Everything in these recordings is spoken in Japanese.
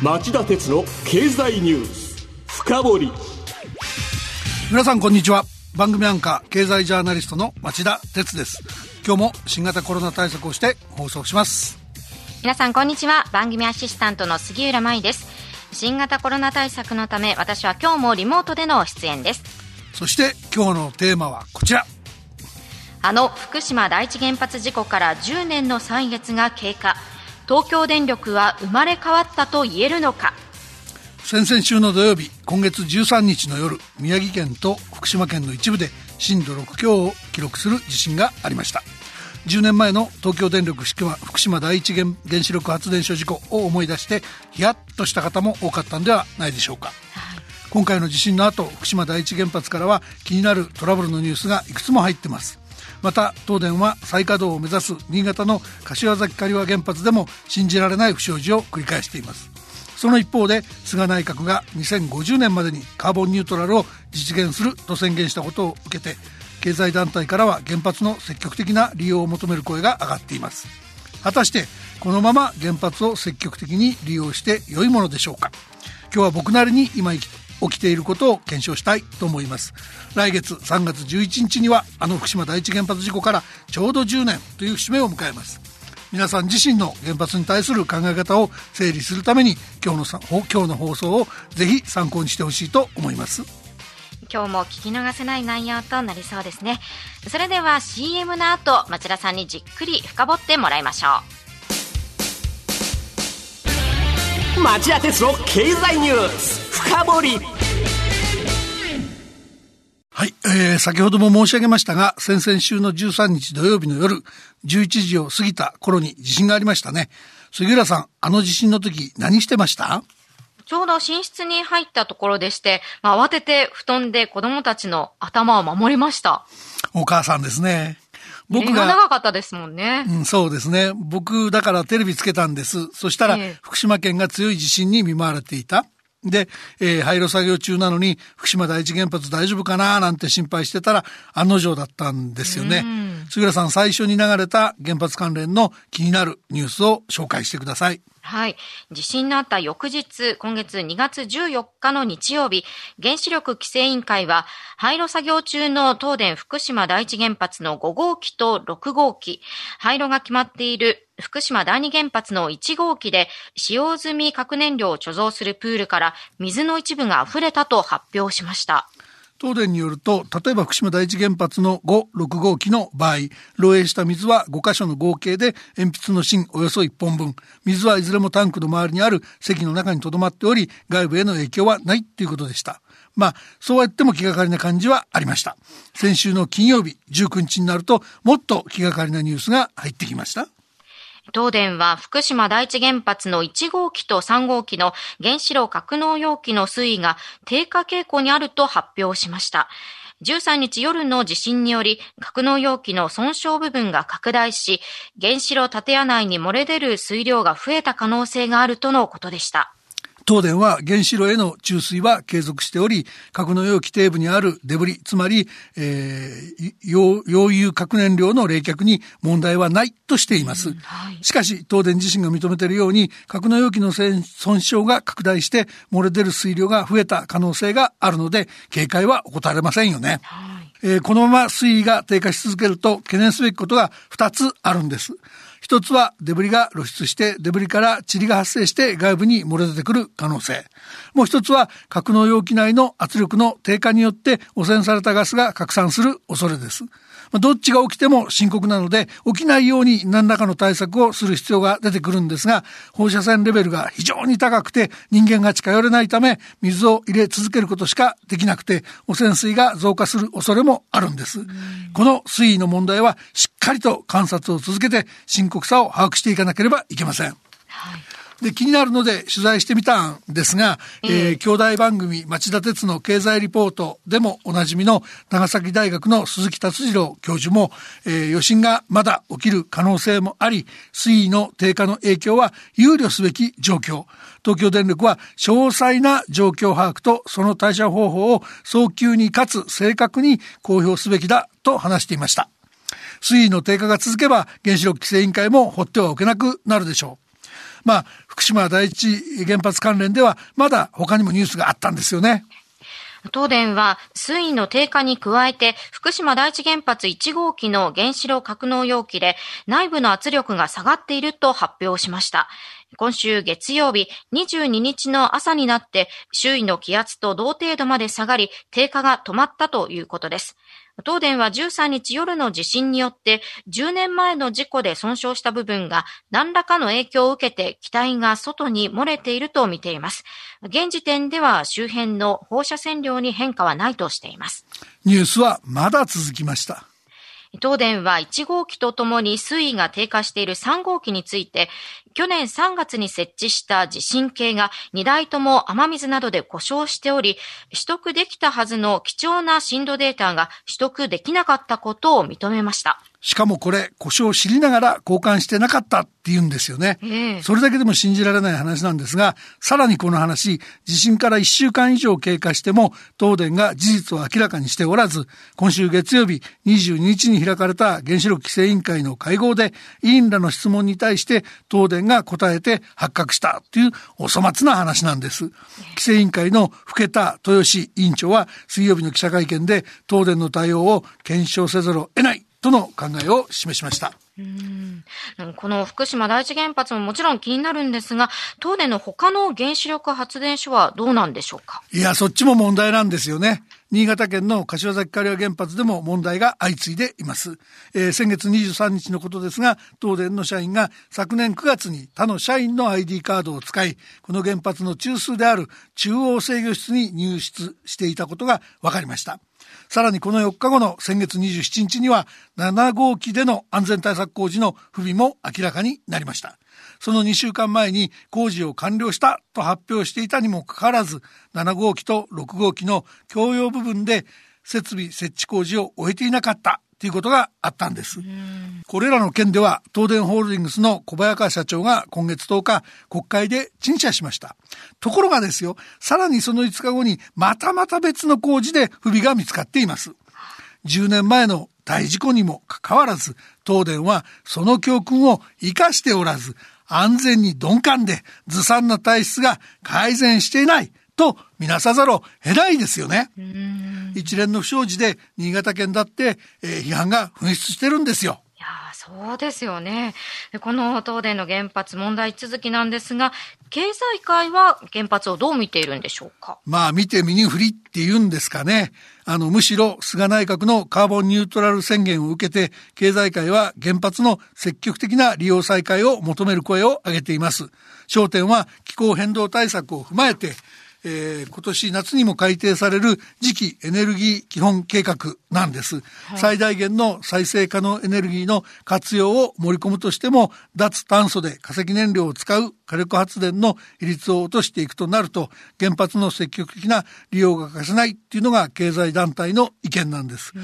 町田鉄の経済ニュース。深掘り。皆さんこんにちは。番組アンカー経済ジャーナリストの町田鉄です。今日も新型コロナ対策をして放送します。皆さんこんにちは。番組アシスタントの杉浦舞です。新型コロナ対策のため私は今日もリモートでの出演です。そして今日のテーマはこちら。あの福島第一原発事故から10年の歳月が経過東京電力は生まれ変わったと言えるのか？先々週の土曜日今月13日の夜宮城県と福島県の一部で震度6強を記録する地震がありました。10年前の東京電力福島第一原子力発電所事故を思い出してヒヤッとした方も多かったんではないでしょうか、はい、今回の地震の後福島第一原発からは気になるトラブルのニュースがいくつも入ってますまた東電は再稼働を目指す新潟の柏崎刈羽原発でも信じられない不祥事を繰り返しています。その一方で菅内閣が2050年までにカーボンニュートラルを実現すると宣言したことを受けて経済団体からは原発の積極的な利用を求める声が上がっています。果たしてこのまま原発を積極的に利用して良いものでしょうか。今日は僕なりに今起きていることを検証したいと思います。来月3月11日にはあの福島第一原発事故からちょうど10年という節目を迎えます。皆さん自身の原発に対する考え方を整理するために今日の今日の放送をぜひ参考にしてほしいと思います。今日も聞き逃せない内容となりそうですね。それでは CM の後町田さんにじっくり深掘ってもらいましょう。町田鉄の経済ニュース深掘りはい、えー、先ほども申し上げましたが、先々週の13日土曜日の夜、11時を過ぎた頃に地震がありましたね。杉浦さん、あの地震の時何してました？ちょうど寝室に入ったところでして、まあ、慌てて布団で子供たちの頭を守りました。お母さんですね。僕が。長かったですもんね。うん、そうですね。僕、だからテレビつけたんです。そしたら、福島県が強い地震に見舞われていた。で、えー、廃炉作業中なのに福島第一原発大丈夫かななんて心配してたら案の定だったんですよね。杉浦さん最初に流れた原発関連の気になるニュースを紹介してください。はい。地震のあった翌日、今月2月14日の日曜日、原子力規制委員会は、廃炉作業中の東電福島第一原発の5号機と6号機、廃炉が決まっている福島第二原発の1号機で使用済み核燃料を貯蔵するプールから水の一部が溢れたと発表しました。東電によると、例えば福島第一原発の5、6号機の場合、漏洩した水は5箇所の合計で鉛筆の芯およそ1本分。水はいずれもタンクの周りにある席の中に留まっており、外部への影響はないということでした。まあ、そうやっても気がかりな感じはありました。先週の金曜日、19日になると、もっと気がかりなニュースが入ってきました。東電は福島第一原発の1号機と3号機の原子炉格納容器の水位が低下傾向にあると発表しました。13日夜の地震により、格納容器の損傷部分が拡大し、原子炉建屋内に漏れ出る水量が増えた可能性があるとのことでした。東電は原子炉への注水は継続しており、核の容器底部にあるデブリ、つまり、えー、溶融核燃料の冷却に問題はないとしています。うんはい、しかし、東電自身が認めているように、核の容器の損傷が拡大して漏れ出る水量が増えた可能性があるので、警戒は怠れませんよね。はいえー、このまま水位が低下し続けると懸念すべきことが2つあるんです。一つはデブリが露出してデブリから塵が発生して外部に漏れ出てくる可能性。もう一つは格納容器内の圧力の低下によって汚染されたガスが拡散する恐れです。どっちが起きても深刻なので、起きないように何らかの対策をする必要が出てくるんですが、放射線レベルが非常に高くて人間が近寄れないため、水を入れ続けることしかできなくて、汚染水が増加する恐れもあるんです。この水位の問題はしっかりと観察を続けて深刻さを把握していかなければいけません。はいで、気になるので取材してみたんですが、えー、兄弟番組町田鉄の経済リポートでもおなじみの長崎大学の鈴木達次郎教授も、えー、余震がまだ起きる可能性もあり、水位の低下の影響は憂慮すべき状況。東京電力は詳細な状況把握とその対処方法を早急にかつ正確に公表すべきだと話していました。水位の低下が続けば原子力規制委員会も放ってはおけなくなるでしょう。まあ、福福島第一原発関連ではまだ他にもニュースがあったんですよね。東電は水位の低下に加えて福島第一原発1号機の原子炉格納容器で内部の圧力が下がっていると発表しました。今週月曜日22日の朝になって周囲の気圧と同程度まで下がり低下が止まったということです。東電は13日夜の地震によって10年前の事故で損傷した部分が何らかの影響を受けて機体が外に漏れていると見ています。現時点では周辺の放射線量に変化はないとしています。ニュースはまだ続きました。東電は1号機とともに水位が低下している3号機について、去年3月に設置した地震計が2台とも雨水などで故障しており、取得できたはずの貴重な震度データが取得できなかったことを認めました。しかもこれ、故障を知りながら交換してなかったって言うんですよね。えー、それだけでも信じられない話なんですが、さらにこの話、地震から1週間以上経過しても、東電が事実を明らかにしておらず、今週月曜日22日に開かれた原子力規制委員会の会合で、委員らの質問に対して東電が答えて発覚したというお粗末な話なんです。規制委員会の福田豊志委員長は水曜日の記者会見で東電の対応を検証せざるを得ないとの考えを示しました。うんこの福島第一原発ももちろん気になるんですが、東電の他の原子力発電所はどうなんでしょうか？いや、そっちも問題なんですよね。新潟県の柏崎刈羽原発でも問題が相次いでいます。えー、先月23日のことですが、東電の社員が昨年9月に他の社員の ID カードを使い、この原発の中枢である中央制御室に入室していたことが分かりました。さらにこの4日後の先月27日には7号機での安全対策工事の不備も明らかになりました。その2週間前に工事を完了したと発表していたにもかかわらず7号機と6号機の共用部分で設備設置工事を終えていなかったということがあったんです。これらの件では東電ホールディングスの小早川社長が今月10日国会で陳謝しました。ところがですよ、さらにその5日後にまたまた別の工事で不備が見つかっています。10年前の大事故にもかかわらず、東電はその教訓を生かしておらず、安全に鈍感でずさんな体質が改善していないと見なさざるを得ないですよね。一連の不祥事で新潟県だって、えー、批判が噴出してるんですよ。いやそうですよね。この東電の原発問題続きなんですが、経済界は原発をどう見ているんでしょうか？まあ見て見ぬふりって言うんですかね。あの、むしろ菅内閣のカーボンニュートラル宣言を受けて、経済界は原発の積極的な利用再開を求める声を上げています。焦点は気候変動対策を踏まえて、えー、今年夏にも改定される次期エネルギー基本計画なんです、はい、最大限の再生可能エネルギーの活用を盛り込むとしても脱炭素で化石燃料を使う火力発電の比率を落としていくとなると原発の積極的な利用が欠かせないっていうのが経済団体の意見なんです。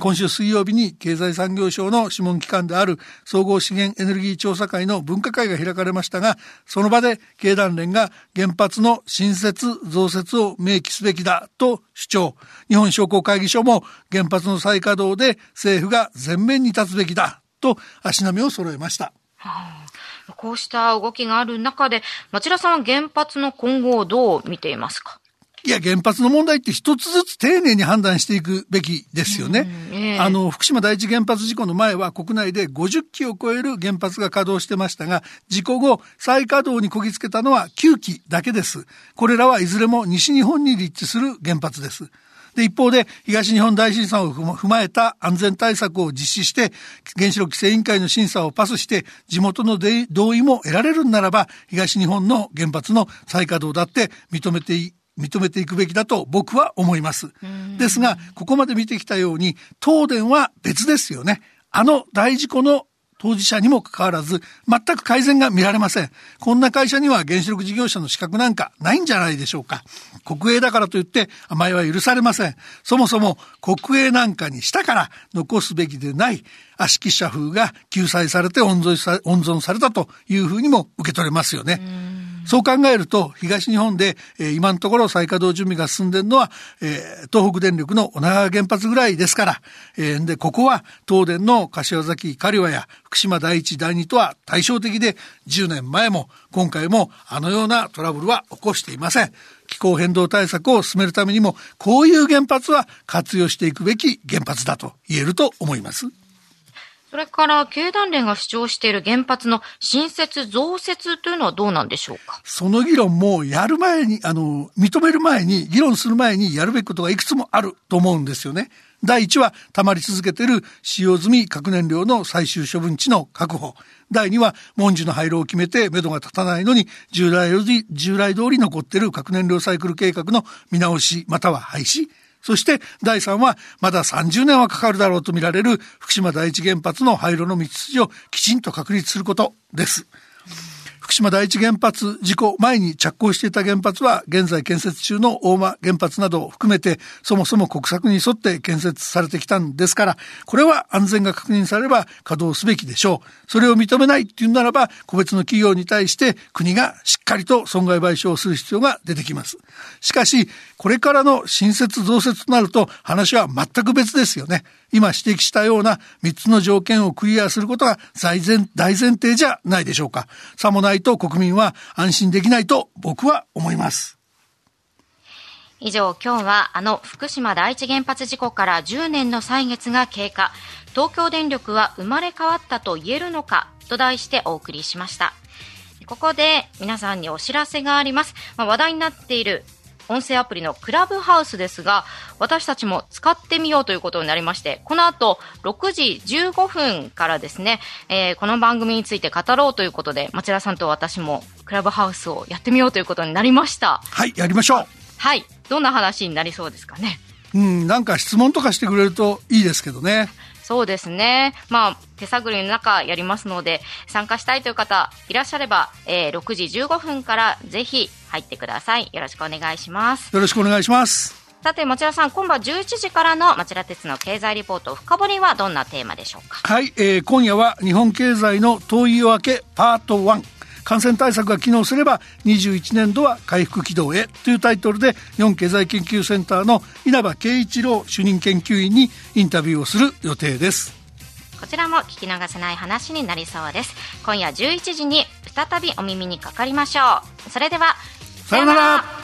今週水曜日に経済産業省の諮問機関である総合資源エネルギー調査会の分科会が開かれましたがその場で経団連が原発の新設増設を明記すべきだと主張。日本商工会議所も原発の再稼働で政府が前面に立つべきだと足並みを揃えました。はあ、こうした動きがある中で、町田さんは原発の今後をどう見ていますか？いや、原発の問題って一つずつ丁寧に判断していくべきですよね。えー、あの、福島第一原発事故の前は国内で50基を超える原発が稼働してましたが、事故後、再稼働にこぎつけたのは9基だけです。これらはいずれも西日本に立地する原発です。で、一方で、東日本大震災を踏まえた安全対策を実施して、原子力規制委員会の審査をパスして、地元の同意も得られるならば、東日本の原発の再稼働だって認めてい認めていくべきだと僕は思います。ですが、ここまで見てきたように、東電は別ですよね。あの大事故の当事者にもかかわらず、全く改善が見られません。こんな会社には原子力事業者の資格なんかないんじゃないでしょうか。国営だからといって甘えは許されません。そもそも国営なんかにしたから残すべきでない悪しき社風が救済されて温存さ温存されたというふうにも受け取れますよね。そう考えると、東日本で、え、今のところ再稼働準備が進んでるのは、え、東北電力の女川原発ぐらいですから、え、で、ここは東電の柏崎刈羽や福島第一第二とは対照的で、10年前も今回もあのようなトラブルは起こしていません。気候変動対策を進めるためにも、こういう原発は活用していくべき原発だと言えると思います。それから、経団連が主張している原発の新設、増設というのはどうなんでしょうか？その議論もやる前に、あの、認める前に、議論する前にやるべきことがいくつもあると思うんですよね。第一は、溜まり続けている使用済み核燃料の最終処分地の確保。第2は、文字の廃炉を決めて、目処が立たないのに、従来より従来通り残っている核燃料サイクル計画の見直し、または廃止。そして第3はまだ30年はかかるだろうと見られる福島第一原発の廃炉の道筋をきちんと確立することです。福島第一原発事故前に着工していた原発は現在建設中の大間原発などを含めてそもそも国策に沿って建設されてきたんですからこれは安全が確認されれば稼働すべきでしょう。それを認めないっていうならば個別の企業に対して国がしっかりと損害賠償をする必要が出てきます。しかしこれからの新設増設となると話は全く別ですよね。今指摘したような3つの条件をクリアすることが大前大前提じゃないでしょうか。さもないと国民は安心できないと僕は思います。以上、今日はあの福島第一原発事故から10年の歳月が経過。東京電力は生まれ変わったと言えるのか？と題してお送りしました。ここで皆さんにお知らせがあります。まあ、話題になっている音声アプリのクラブハウスですが、私たちも使ってみようということになりまして、この後6時15分からですね、えー、この番組について語ろうということで、町田さんと私もクラブハウスをやってみようということになりました。はい、やりましょう。はい、どんな話になりそうですかね？うん、なんか質問とかしてくれるといいですけどね。そうですね。まあ、手探りの中やりますので、参加したいという方いらっしゃれば、えー、6時15分からぜひ入ってください。よろしくお願いします。よろしくお願いします。さて、町田さん、今晩11時からの町田鉄の経済リポート深掘りはどんなテーマでしょうか？はい、えー、今夜は日本経済の遠い夜明けパート1。感染対策が機能すれば21年度は回復軌道へというタイトルで日本経済研究センターの稲葉圭一郎主任研究員にインタビューをする予定です。こちらも聞き逃せない話になりそうです。今夜11時に再びお耳にかかりましょう。それではさようなら